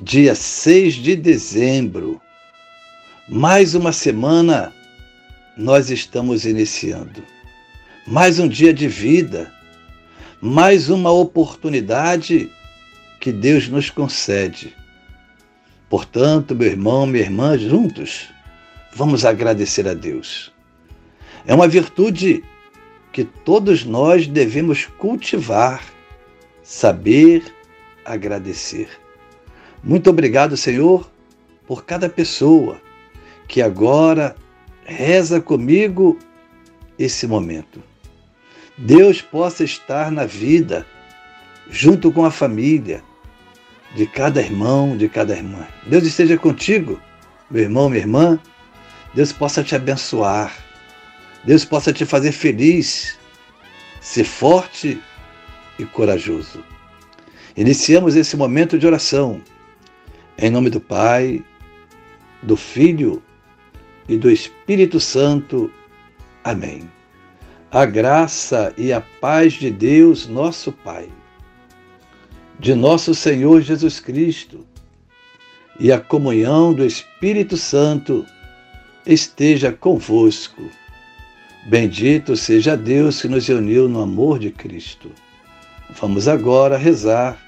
dia 6 de dezembro. Mais uma semana nós estamos iniciando. Mais um dia de vida. Mais uma oportunidade que Deus nos concede. Portanto, meu irmão, minha irmã, juntos, vamos agradecer a Deus. É uma virtude que todos nós devemos cultivar, saber agradecer. Muito obrigado, Senhor, por cada pessoa que agora reza comigo esse momento. Deus possa estar na vida, junto com a família, de cada irmão, de cada irmã. Deus esteja contigo, meu irmão, minha irmã. Deus possa te abençoar. Deus possa te fazer feliz. Ser forte e corajoso. Iniciamos esse momento de oração em nome do Pai, do Filho e do Espírito Santo. Amém. A graça e a paz de Deus, nosso Pai, de nosso Senhor Jesus Cristo e a comunhão do Espírito Santo esteja convosco. Bendito seja Deus que nos uniu no amor de Cristo. Vamos agora rezar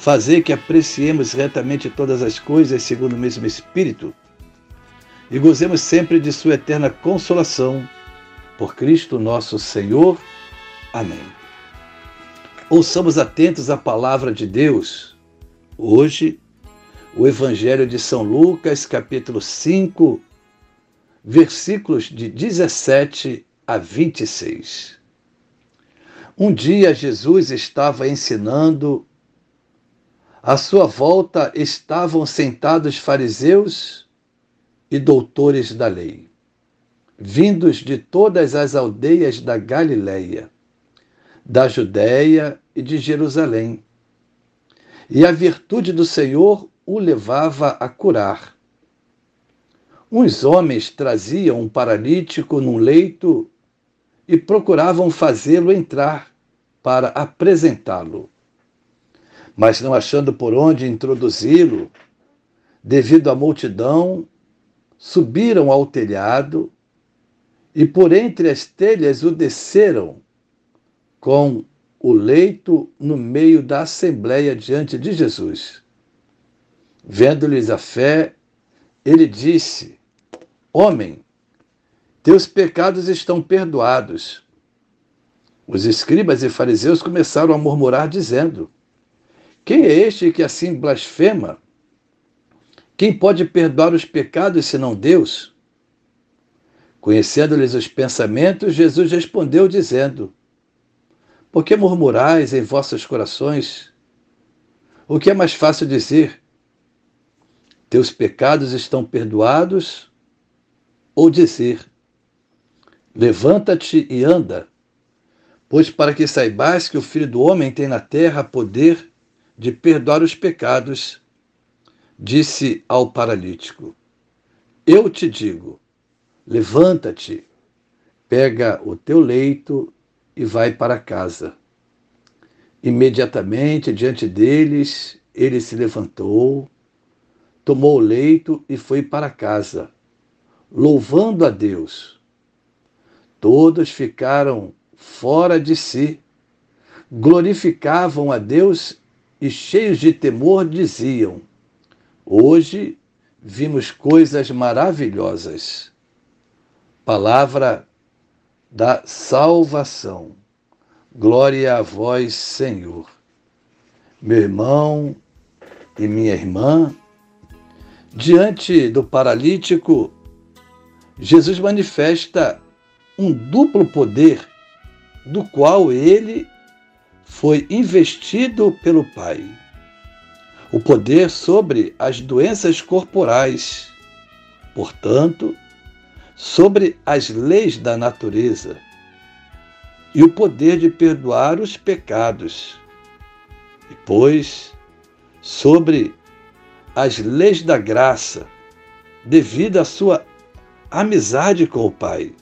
fazer que apreciemos retamente todas as coisas segundo o mesmo Espírito e gozemos sempre de Sua eterna consolação. Por Cristo nosso Senhor. Amém. Ouçamos atentos à palavra de Deus. Hoje, o Evangelho de São Lucas, capítulo 5, versículos de 17 a 26. Um dia Jesus estava ensinando à sua volta estavam sentados fariseus e doutores da lei, vindos de todas as aldeias da Galileia, da Judéia e de Jerusalém. E a virtude do Senhor o levava a curar. Uns homens traziam um paralítico num leito e procuravam fazê-lo entrar para apresentá-lo mas não achando por onde introduzi-lo, devido à multidão, subiram ao telhado e por entre as telhas o desceram com o leito no meio da assembleia diante de Jesus. Vendo-lhes a fé, ele disse: Homem, teus pecados estão perdoados. Os escribas e fariseus começaram a murmurar, dizendo: quem é este que assim blasfema? Quem pode perdoar os pecados senão Deus? Conhecendo-lhes os pensamentos, Jesus respondeu, dizendo: Por que murmurais em vossos corações? O que é mais fácil dizer? Teus pecados estão perdoados? Ou dizer: Levanta-te e anda, pois para que saibais que o Filho do Homem tem na terra poder de perdoar os pecados, disse ao paralítico: Eu te digo, levanta-te, pega o teu leito e vai para casa. Imediatamente diante deles, ele se levantou, tomou o leito e foi para casa, louvando a Deus. Todos ficaram fora de si, glorificavam a Deus e cheios de temor diziam: Hoje vimos coisas maravilhosas. Palavra da salvação. Glória a vós, Senhor. Meu irmão e minha irmã, diante do paralítico, Jesus manifesta um duplo poder do qual ele foi investido pelo Pai. O poder sobre as doenças corporais, portanto, sobre as leis da natureza e o poder de perdoar os pecados. E pois, sobre as leis da graça, devido à sua amizade com o Pai.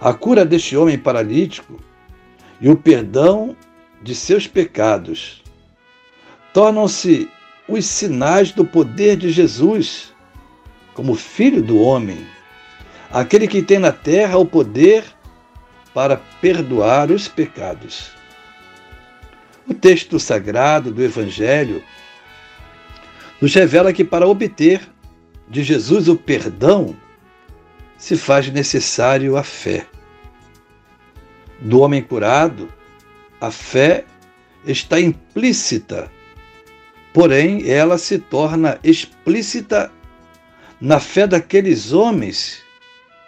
A cura deste homem paralítico e o perdão de seus pecados tornam-se os sinais do poder de Jesus como Filho do Homem, aquele que tem na terra o poder para perdoar os pecados. O texto sagrado do Evangelho nos revela que para obter de Jesus o perdão se faz necessário a fé. Do homem curado, a fé está implícita, porém ela se torna explícita na fé daqueles homens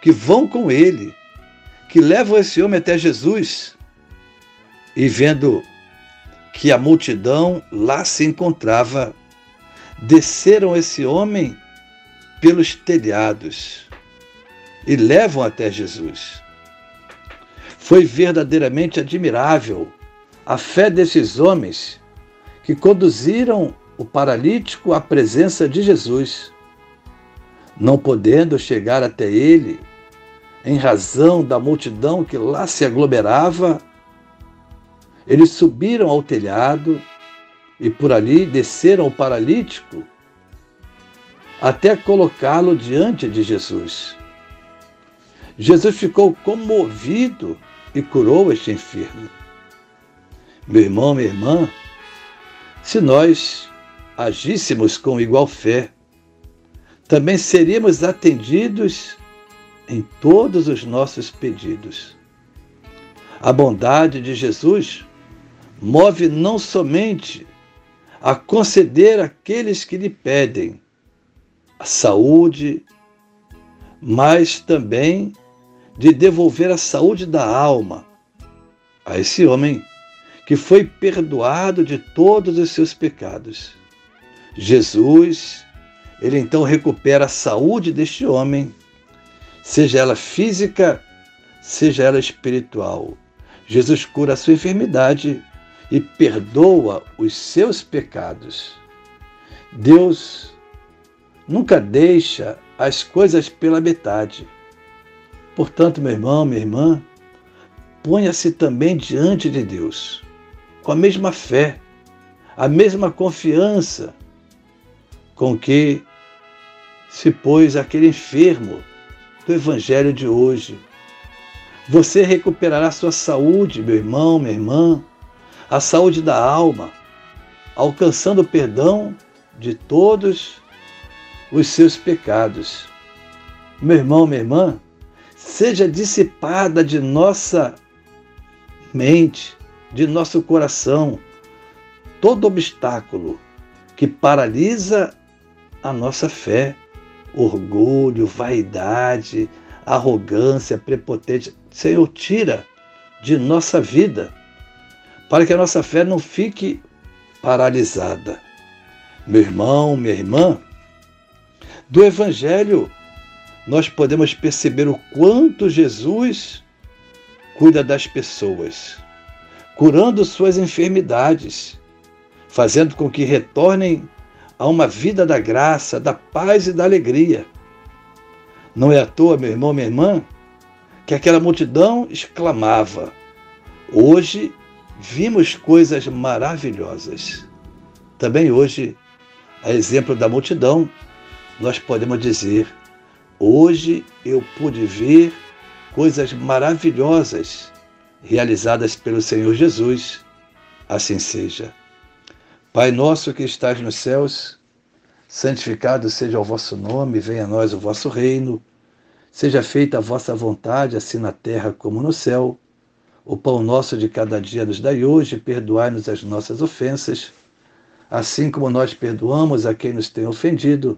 que vão com ele que levam esse homem até Jesus e vendo que a multidão lá se encontrava, desceram esse homem pelos telhados e levam até Jesus. Foi verdadeiramente admirável a fé desses homens que conduziram o paralítico à presença de Jesus. Não podendo chegar até ele, em razão da multidão que lá se aglomerava, eles subiram ao telhado e por ali desceram o paralítico até colocá-lo diante de Jesus. Jesus ficou comovido e curou este enfermo. Meu irmão, minha irmã, se nós agíssemos com igual fé, também seríamos atendidos em todos os nossos pedidos. A bondade de Jesus move não somente a conceder àqueles que lhe pedem a saúde, mas também de devolver a saúde da alma a esse homem que foi perdoado de todos os seus pecados. Jesus, ele então recupera a saúde deste homem seja ela física, seja ela espiritual. Jesus cura a sua enfermidade e perdoa os seus pecados. Deus nunca deixa as coisas pela metade. Portanto, meu irmão, minha irmã, ponha-se também diante de Deus, com a mesma fé, a mesma confiança com que se pôs aquele enfermo do Evangelho de hoje. Você recuperará sua saúde, meu irmão, minha irmã, a saúde da alma, alcançando o perdão de todos os seus pecados. Meu irmão, minha irmã, seja dissipada de nossa mente, de nosso coração, todo obstáculo que paralisa a nossa fé orgulho, vaidade, arrogância, prepotência. Senhor, tira de nossa vida, para que a nossa fé não fique paralisada. Meu irmão, minha irmã, do Evangelho nós podemos perceber o quanto Jesus cuida das pessoas, curando suas enfermidades, fazendo com que retornem a uma vida da graça, da paz e da alegria. Não é à toa, meu irmão, minha irmã, que aquela multidão exclamava: Hoje vimos coisas maravilhosas. Também hoje, a exemplo da multidão, nós podemos dizer: Hoje eu pude ver coisas maravilhosas realizadas pelo Senhor Jesus. Assim seja. Pai nosso que estás nos céus, Santificado seja o vosso nome, venha a nós o vosso reino. Seja feita a vossa vontade, assim na terra como no céu. O pão nosso de cada dia nos dai hoje, perdoai-nos as nossas ofensas, assim como nós perdoamos a quem nos tem ofendido.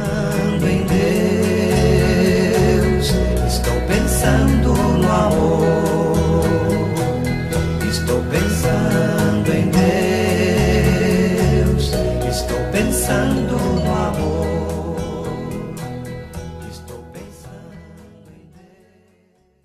Pensando no amor.